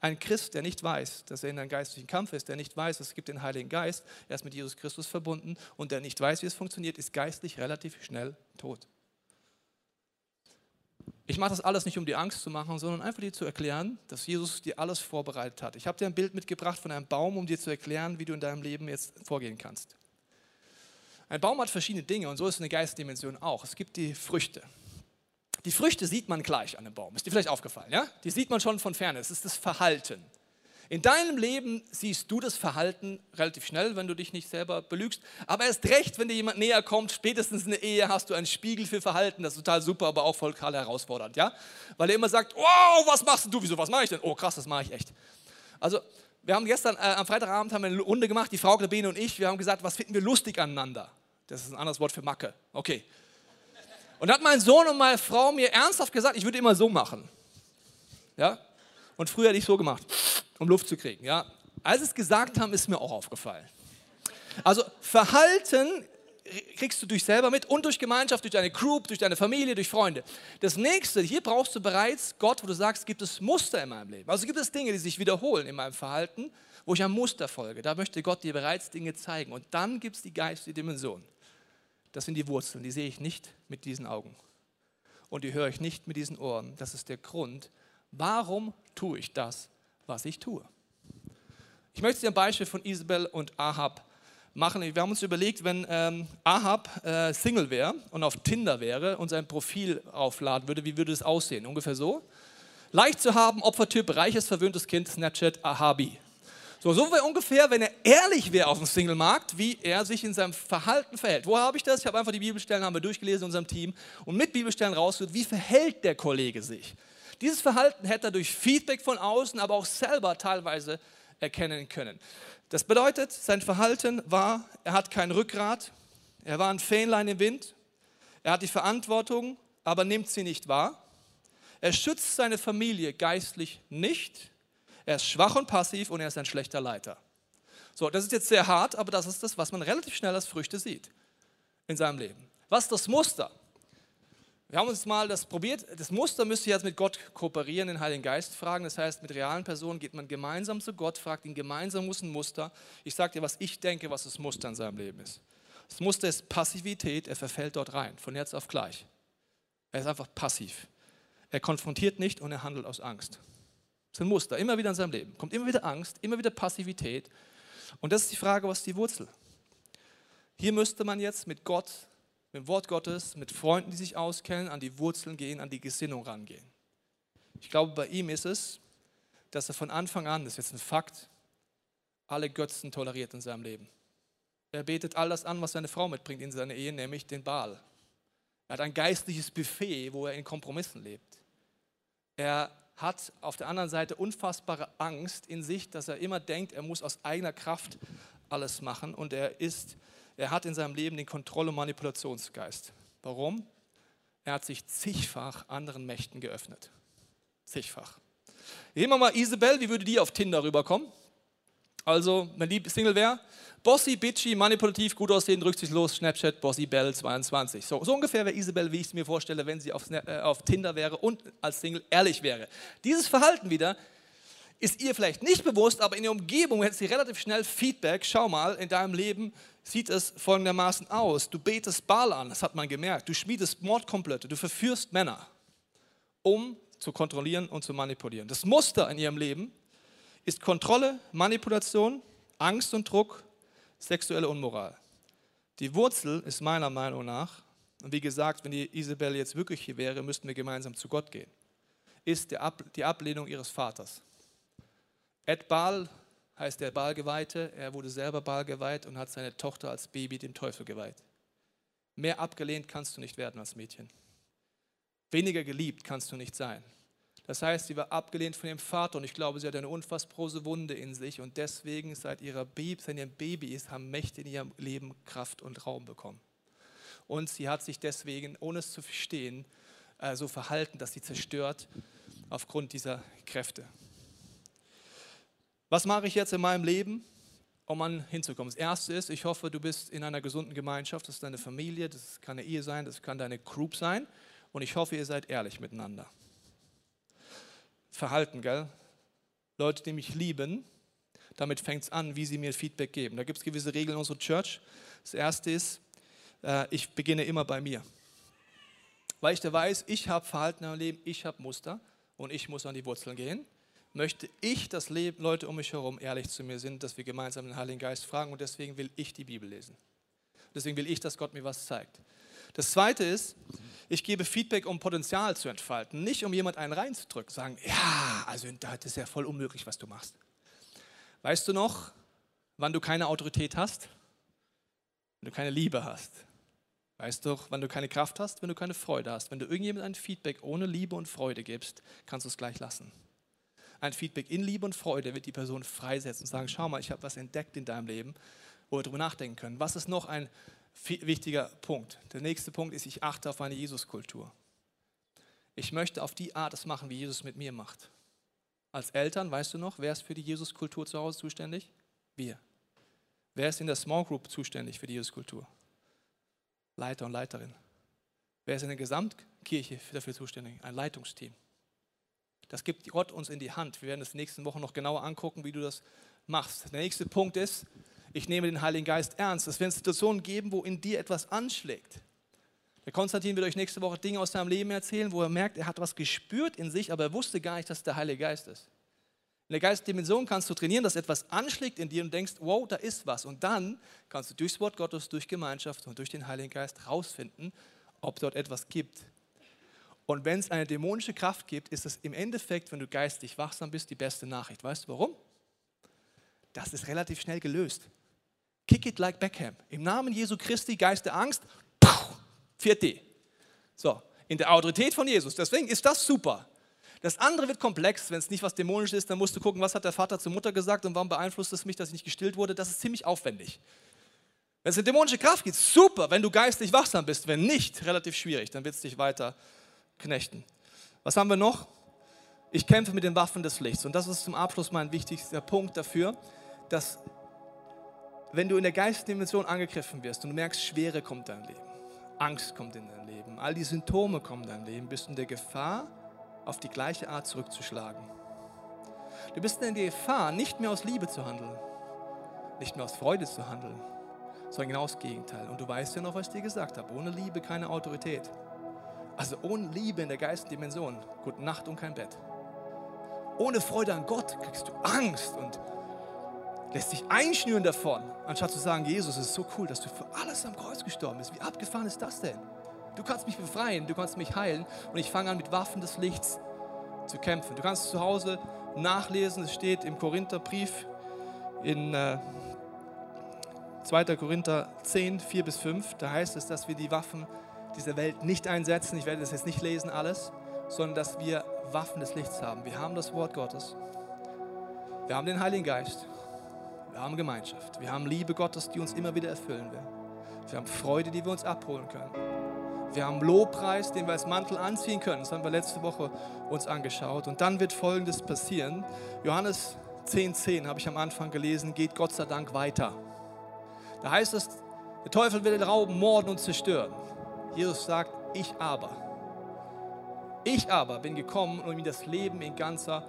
[SPEAKER 2] Ein Christ, der nicht weiß, dass er in einem geistlichen Kampf ist, der nicht weiß, es gibt den Heiligen Geist, er ist mit Jesus Christus verbunden und der nicht weiß, wie es funktioniert, ist geistlich relativ schnell tot. Ich mache das alles nicht, um dir Angst zu machen, sondern einfach dir zu erklären, dass Jesus dir alles vorbereitet hat. Ich habe dir ein Bild mitgebracht von einem Baum, um dir zu erklären, wie du in deinem Leben jetzt vorgehen kannst. Ein Baum hat verschiedene Dinge und so ist eine Geistdimension auch. Es gibt die Früchte. Die Früchte sieht man gleich an einem Baum. Ist dir vielleicht aufgefallen? Ja? Die sieht man schon von ferne. Es ist das Verhalten. In deinem Leben siehst du das Verhalten relativ schnell, wenn du dich nicht selber belügst. Aber erst recht, wenn dir jemand näher kommt, spätestens in der Ehe hast du einen Spiegel für Verhalten. Das ist total super, aber auch voll herausfordernd. Ja? Weil er immer sagt, wow, was machst du? Wieso, was mache ich denn? Oh krass, das mache ich echt. Also wir haben gestern, äh, am Freitagabend haben wir eine Runde gemacht, die Frau Bene und ich. Wir haben gesagt, was finden wir lustig aneinander? Das ist ein anderes Wort für Macke. Okay. Und hat mein Sohn und meine Frau mir ernsthaft gesagt, ich würde immer so machen. Ja? Und früher hätte ich so gemacht, um Luft zu kriegen. Ja? Als sie es gesagt haben, ist mir auch aufgefallen. Also Verhalten kriegst du durch selber mit und durch Gemeinschaft, durch deine Group, durch deine Familie, durch Freunde. Das nächste, hier brauchst du bereits Gott, wo du sagst, gibt es Muster in meinem Leben. Also gibt es Dinge, die sich wiederholen in meinem Verhalten, wo ich einem Muster folge. Da möchte Gott dir bereits Dinge zeigen. Und dann gibt es die geistige Dimension. Das sind die Wurzeln, die sehe ich nicht mit diesen Augen. Und die höre ich nicht mit diesen Ohren. Das ist der Grund, warum tue ich das, was ich tue. Ich möchte dir ein Beispiel von Isabel und Ahab machen. Wir haben uns überlegt, wenn ähm, Ahab äh, Single wäre und auf Tinder wäre und sein Profil aufladen würde, wie würde es aussehen? Ungefähr so. Leicht zu haben, Opfertyp, reiches, verwöhntes Kind, Snapchat, Ahabi. So, so wäre ungefähr, wenn er ehrlich wäre auf dem Single-Markt, wie er sich in seinem Verhalten verhält. Wo habe ich das? Ich habe einfach die Bibelstellen, haben wir durchgelesen in unserem Team und mit Bibelstellen rausgeholt, wie verhält der Kollege sich. Dieses Verhalten hätte er durch Feedback von außen, aber auch selber teilweise erkennen können. Das bedeutet, sein Verhalten war, er hat kein Rückgrat, er war ein Fähnlein im Wind, er hat die Verantwortung, aber nimmt sie nicht wahr. Er schützt seine Familie geistlich nicht er ist schwach und passiv und er ist ein schlechter Leiter. So, das ist jetzt sehr hart, aber das ist das, was man relativ schnell als Früchte sieht in seinem Leben. Was ist das Muster? Wir haben uns mal das probiert. Das Muster müsste jetzt mit Gott kooperieren, den Heiligen Geist fragen. Das heißt, mit realen Personen geht man gemeinsam zu Gott, fragt ihn gemeinsam, muss ein Muster. Ich sage dir, was ich denke, was das Muster in seinem Leben ist. Das Muster ist Passivität, er verfällt dort rein, von jetzt auf gleich. Er ist einfach passiv. Er konfrontiert nicht und er handelt aus Angst. Das ist ein Muster, immer wieder in seinem Leben. Kommt immer wieder Angst, immer wieder Passivität. Und das ist die Frage, was ist die Wurzel? Hier müsste man jetzt mit Gott, mit dem Wort Gottes, mit Freunden, die sich auskennen, an die Wurzeln gehen, an die Gesinnung rangehen. Ich glaube, bei ihm ist es, dass er von Anfang an, das ist jetzt ein Fakt, alle Götzen toleriert in seinem Leben. Er betet all das an, was seine Frau mitbringt in seine Ehe, nämlich den Baal. Er hat ein geistliches Buffet, wo er in Kompromissen lebt. Er hat auf der anderen Seite unfassbare Angst in sich, dass er immer denkt, er muss aus eigener Kraft alles machen und er ist, er hat in seinem Leben den Kontroll- und Manipulationsgeist. Warum? Er hat sich zigfach anderen Mächten geöffnet. Zigfach. Nehmen wir mal Isabel, wie würde die auf Tinder rüberkommen? Also, wenn die Single wäre, Bossy, bitchy, manipulativ, gut aussehen, rücksichtslos, Snapchat, Bossy Bell 22. So, so ungefähr wäre Isabel, wie ich es mir vorstelle, wenn sie auf, äh, auf Tinder wäre und als Single ehrlich wäre. Dieses Verhalten wieder ist ihr vielleicht nicht bewusst, aber in der Umgebung hätte sie relativ schnell Feedback. Schau mal, in deinem Leben sieht es folgendermaßen aus. Du betest Baal an, das hat man gemerkt. Du schmiedest Mordkomplette, du verführst Männer, um zu kontrollieren und zu manipulieren. Das Muster in ihrem Leben ist Kontrolle, Manipulation, Angst und Druck, sexuelle Unmoral. Die Wurzel ist meiner Meinung nach, und wie gesagt, wenn die Isabel jetzt wirklich hier wäre, müssten wir gemeinsam zu Gott gehen, ist die Ablehnung ihres Vaters. Ed Baal heißt der Baalgeweihte, er wurde selber Baal geweiht und hat seine Tochter als Baby dem Teufel geweiht. Mehr abgelehnt kannst du nicht werden als Mädchen. Weniger geliebt kannst du nicht sein. Das heißt, sie war abgelehnt von ihrem Vater und ich glaube, sie hat eine unfassbare Wunde in sich und deswegen seit, ihrer Baby, seit ihrem Baby ist, haben Mächte in ihrem Leben Kraft und Raum bekommen. Und sie hat sich deswegen, ohne es zu verstehen, äh, so verhalten, dass sie zerstört aufgrund dieser Kräfte. Was mache ich jetzt in meinem Leben, um an hinzukommen? Das erste ist, ich hoffe, du bist in einer gesunden Gemeinschaft. Das ist deine Familie, das kann eine Ehe sein, das kann deine Group sein. Und ich hoffe, ihr seid ehrlich miteinander. Verhalten, gell? Leute, die mich lieben, damit fängt es an, wie sie mir Feedback geben. Da gibt es gewisse Regeln in unserer Church. Das erste ist, äh, ich beginne immer bei mir. Weil ich da weiß, ich habe Verhalten im Leben, ich habe Muster und ich muss an die Wurzeln gehen. Möchte ich, dass Leute um mich herum ehrlich zu mir sind, dass wir gemeinsam den Heiligen Geist fragen und deswegen will ich die Bibel lesen. Deswegen will ich, dass Gott mir was zeigt. Das zweite ist, ich gebe Feedback, um Potenzial zu entfalten, nicht um jemand einen reinzudrücken, sagen, ja, also das ist ja voll unmöglich, was du machst. Weißt du noch, wann du keine Autorität hast? Wenn du keine Liebe hast. Weißt du, wann du keine Kraft hast? Wenn du keine Freude hast. Wenn du irgendjemandem ein Feedback ohne Liebe und Freude gibst, kannst du es gleich lassen. Ein Feedback in Liebe und Freude wird die Person freisetzen und sagen, schau mal, ich habe was entdeckt in deinem Leben, wo wir darüber nachdenken können. Was ist noch ein wichtiger Punkt? Der nächste Punkt ist, ich achte auf eine Jesuskultur. Ich möchte auf die Art es machen, wie Jesus mit mir macht. Als Eltern, weißt du noch, wer ist für die Jesuskultur zu Hause zuständig? Wir. Wer ist in der Small Group zuständig für die Jesuskultur? Leiter und Leiterin. Wer ist in der Gesamtkirche dafür zuständig? Ein Leitungsteam. Das gibt Gott uns in die Hand. Wir werden es nächsten Wochen noch genauer angucken, wie du das machst. Der nächste Punkt ist, ich nehme den Heiligen Geist ernst. Es werden Situationen geben, wo in dir etwas anschlägt. Der Konstantin wird euch nächste Woche Dinge aus seinem Leben erzählen, wo er merkt, er hat was gespürt in sich, aber er wusste gar nicht, dass es der Heilige Geist ist. In der Geistdimension kannst du trainieren, dass etwas anschlägt in dir und denkst, wow, da ist was. Und dann kannst du durchs Wort Gottes, durch Gemeinschaft und durch den Heiligen Geist rausfinden, ob dort etwas gibt. Und wenn es eine dämonische Kraft gibt, ist es im Endeffekt, wenn du geistig wachsam bist, die beste Nachricht. Weißt du warum? Das ist relativ schnell gelöst. Kick it like Beckham. Im Namen Jesu Christi, Geist der Angst, 4D. So, in der Autorität von Jesus. Deswegen ist das super. Das andere wird komplex, wenn es nicht was Dämonisches ist, dann musst du gucken, was hat der Vater zur Mutter gesagt und warum beeinflusst es mich, dass ich nicht gestillt wurde. Das ist ziemlich aufwendig. Wenn es eine dämonische Kraft gibt, super, wenn du geistlich wachsam bist. Wenn nicht, relativ schwierig, dann wird es dich weiter knechten. Was haben wir noch? Ich kämpfe mit den Waffen des Lichts. Und das ist zum Abschluss mein wichtigster Punkt dafür, dass wenn du in der Geistdimension angegriffen wirst und du merkst, Schwere kommt in dein Leben, Angst kommt in dein Leben, all die Symptome kommen in dein Leben, bist du in der Gefahr, auf die gleiche Art zurückzuschlagen. Du bist in der Gefahr, nicht mehr aus Liebe zu handeln, nicht mehr aus Freude zu handeln, sondern genau das Gegenteil. Und du weißt ja noch, was ich dir gesagt habe, ohne Liebe keine Autorität. Also ohne Liebe in der Geistdimension, gute Nacht und kein Bett. Ohne Freude an Gott kriegst du Angst und lässt dich einschnüren davon, anstatt zu sagen, Jesus, es ist so cool, dass du für alles am Kreuz gestorben bist. Wie abgefahren ist das denn? Du kannst mich befreien, du kannst mich heilen und ich fange an mit Waffen des Lichts zu kämpfen. Du kannst zu Hause nachlesen, es steht im Korintherbrief in äh, 2. Korinther 10, 4 bis 5, da heißt es, dass wir die Waffen dieser Welt nicht einsetzen, ich werde das jetzt nicht lesen alles, sondern dass wir Waffen des Lichts haben. Wir haben das Wort Gottes, wir haben den Heiligen Geist wir haben Gemeinschaft. Wir haben Liebe Gottes, die uns immer wieder erfüllen will. Wir haben Freude, die wir uns abholen können. Wir haben Lobpreis, den wir als Mantel anziehen können. Das haben wir letzte Woche uns angeschaut. Und dann wird Folgendes passieren. Johannes 10,10 10 habe ich am Anfang gelesen, geht Gott sei Dank weiter. Da heißt es, der Teufel will den rauben, morden und zerstören. Jesus sagt, ich aber. Ich aber bin gekommen, um ihm das Leben in ganzer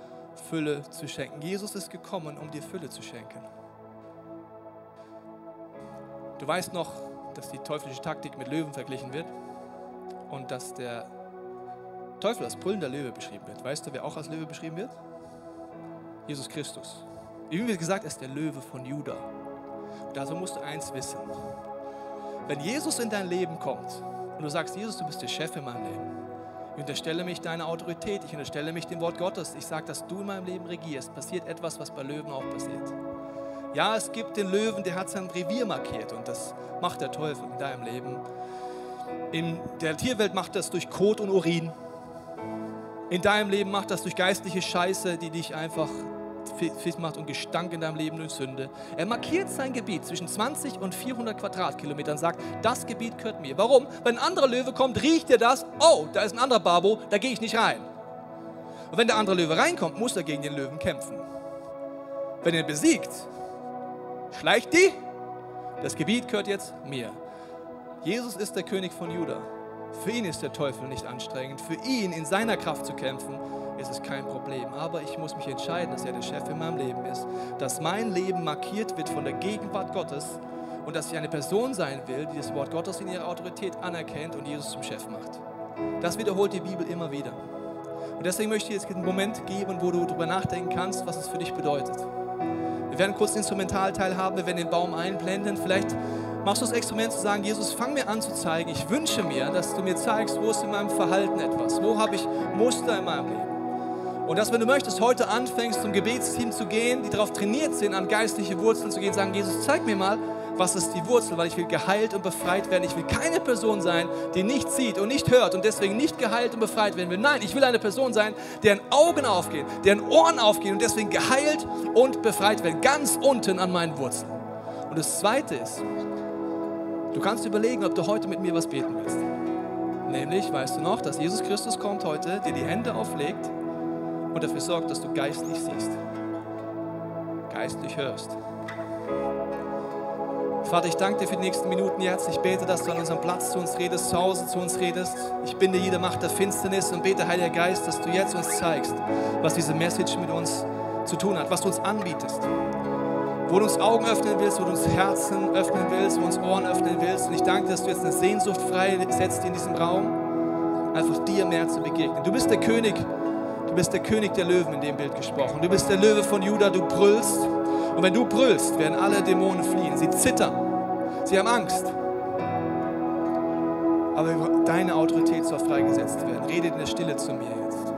[SPEAKER 2] Fülle zu schenken. Jesus ist gekommen, um dir Fülle zu schenken. Du weißt noch, dass die teuflische Taktik mit Löwen verglichen wird und dass der Teufel als brüllender Löwe beschrieben wird. Weißt du, wer auch als Löwe beschrieben wird? Jesus Christus. Wie wird gesagt, er ist der Löwe von Juda. Und also musst du eins wissen. Wenn Jesus in dein Leben kommt und du sagst, Jesus, du bist der Chef in meinem Leben, ich unterstelle mich deiner Autorität, ich unterstelle mich dem Wort Gottes, ich sage, dass du in meinem Leben regierst, passiert etwas, was bei Löwen auch passiert. Ja, es gibt den Löwen, der hat sein Revier markiert und das macht der Teufel in deinem Leben. In der Tierwelt macht das durch Kot und Urin. In deinem Leben macht das durch geistliche Scheiße, die dich einfach fit macht und Gestank in deinem Leben durch Sünde. Er markiert sein Gebiet zwischen 20 und 400 Quadratkilometern und sagt, das Gebiet gehört mir. Warum? Wenn ein anderer Löwe kommt, riecht er das, oh, da ist ein anderer Babo, da gehe ich nicht rein. Und wenn der andere Löwe reinkommt, muss er gegen den Löwen kämpfen. Wenn er besiegt, schleicht die, das Gebiet gehört jetzt mir. Jesus ist der König von Juda. Für ihn ist der Teufel nicht anstrengend. Für ihn in seiner Kraft zu kämpfen, ist es kein Problem. Aber ich muss mich entscheiden, dass er der Chef in meinem Leben ist. Dass mein Leben markiert wird von der Gegenwart Gottes und dass ich eine Person sein will, die das Wort Gottes in ihrer Autorität anerkennt und Jesus zum Chef macht. Das wiederholt die Bibel immer wieder. Und deswegen möchte ich jetzt einen Moment geben, wo du darüber nachdenken kannst, was es für dich bedeutet. Wir werden kurz einen Instrumentalteil haben, wir werden den Baum einblenden. Vielleicht machst du das Experiment zu sagen, Jesus, fang mir an zu zeigen. Ich wünsche mir, dass du mir zeigst, wo ist in meinem Verhalten etwas, wo habe ich Muster in meinem Leben. Und dass, wenn du möchtest, heute anfängst, zum Gebetsteam zu gehen, die darauf trainiert sind, an geistliche Wurzeln zu gehen, sagen, Jesus, zeig mir mal, was ist die Wurzel, weil ich will geheilt und befreit werden. Ich will keine Person sein, die nicht sieht und nicht hört und deswegen nicht geheilt und befreit werden will. Nein, ich will eine Person sein, deren Augen aufgehen, deren Ohren aufgehen und deswegen geheilt und befreit werden. Ganz unten an meinen Wurzeln. Und das Zweite ist, du kannst überlegen, ob du heute mit mir was beten willst. Nämlich, weißt du noch, dass Jesus Christus kommt heute, dir die Hände auflegt und dafür sorgt, dass du geistlich siehst, geistlich hörst. Vater, ich danke dir für die nächsten Minuten jetzt. Ich bete, dass du an unserem Platz zu uns redest, zu Hause zu uns redest. Ich binde jede Macht der Finsternis und bete, Heiliger Geist, dass du jetzt uns zeigst, was diese Message mit uns zu tun hat, was du uns anbietest. Wo du uns Augen öffnen willst, wo du uns Herzen öffnen willst, wo du uns Ohren öffnen willst. Und ich danke, dass du jetzt eine Sehnsucht freisetzt in diesem Raum, einfach dir mehr zu begegnen. Du bist der König, du bist der König der Löwen in dem Bild gesprochen. Du bist der Löwe von Juda, du brüllst und wenn du brüllst, werden alle Dämonen fliehen. Sie zittern. Sie haben Angst. Aber deine Autorität soll freigesetzt werden. Redet in der Stille zu mir jetzt.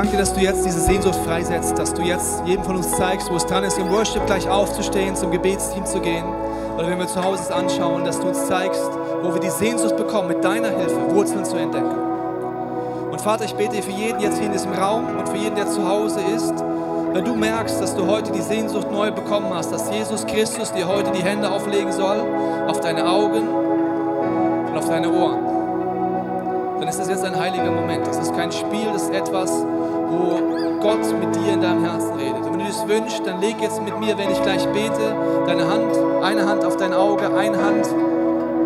[SPEAKER 2] Danke dir, dass du jetzt diese Sehnsucht freisetzt, dass du jetzt jedem von uns zeigst, wo es dran ist, im Worship gleich aufzustehen, zum Gebetsteam zu gehen. Oder wenn wir zu Hause es anschauen, dass du uns zeigst, wo wir die Sehnsucht bekommen, mit deiner Hilfe Wurzeln zu entdecken. Und Vater, ich bete für jeden jetzt hier in diesem Raum und für jeden, der zu Hause ist, wenn du merkst, dass du heute die Sehnsucht neu bekommen hast, dass Jesus Christus dir heute die Hände auflegen soll, auf deine Augen und auf deine Ohren dann ist das jetzt ein heiliger Moment. Das ist kein Spiel, das ist etwas, wo Gott mit dir in deinem Herzen redet. Und wenn du das wünschst, dann leg jetzt mit mir, wenn ich gleich bete, deine Hand, eine Hand auf dein Auge, eine Hand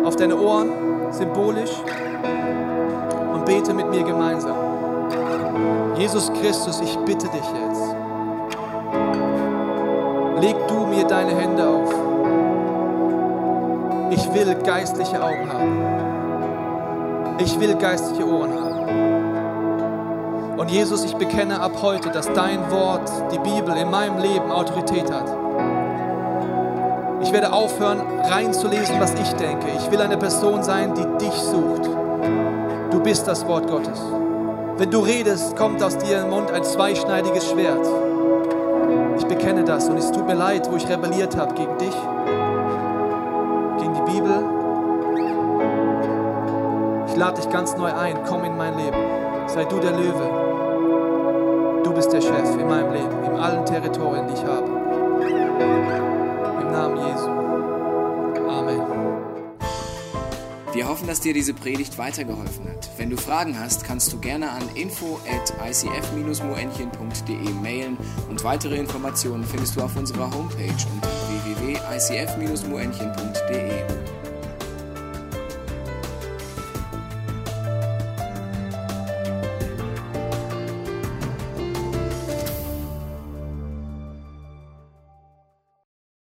[SPEAKER 2] auf deine Ohren, symbolisch, und bete mit mir gemeinsam. Jesus Christus, ich bitte dich jetzt, leg du mir deine Hände auf. Ich will geistliche Augen haben. Ich will geistliche Ohren haben. Und Jesus, ich bekenne ab heute, dass dein Wort, die Bibel in meinem Leben Autorität hat. Ich werde aufhören, reinzulesen, was ich denke. Ich will eine Person sein, die dich sucht. Du bist das Wort Gottes. Wenn du redest, kommt aus dir im Mund ein zweischneidiges Schwert. Ich bekenne das und es tut mir leid, wo ich rebelliert habe gegen dich, gegen die Bibel, ich lade dich ganz neu ein. Komm in mein Leben. Sei du der Löwe. Du bist der Chef in meinem Leben, in allen Territorien, die ich habe. Im Namen Jesu. Amen.
[SPEAKER 1] Wir hoffen, dass dir diese Predigt weitergeholfen hat. Wenn du Fragen hast, kannst du gerne an info at icf-moenchen.de mailen und weitere Informationen findest du auf unserer Homepage unter www.icf-moenchen.de.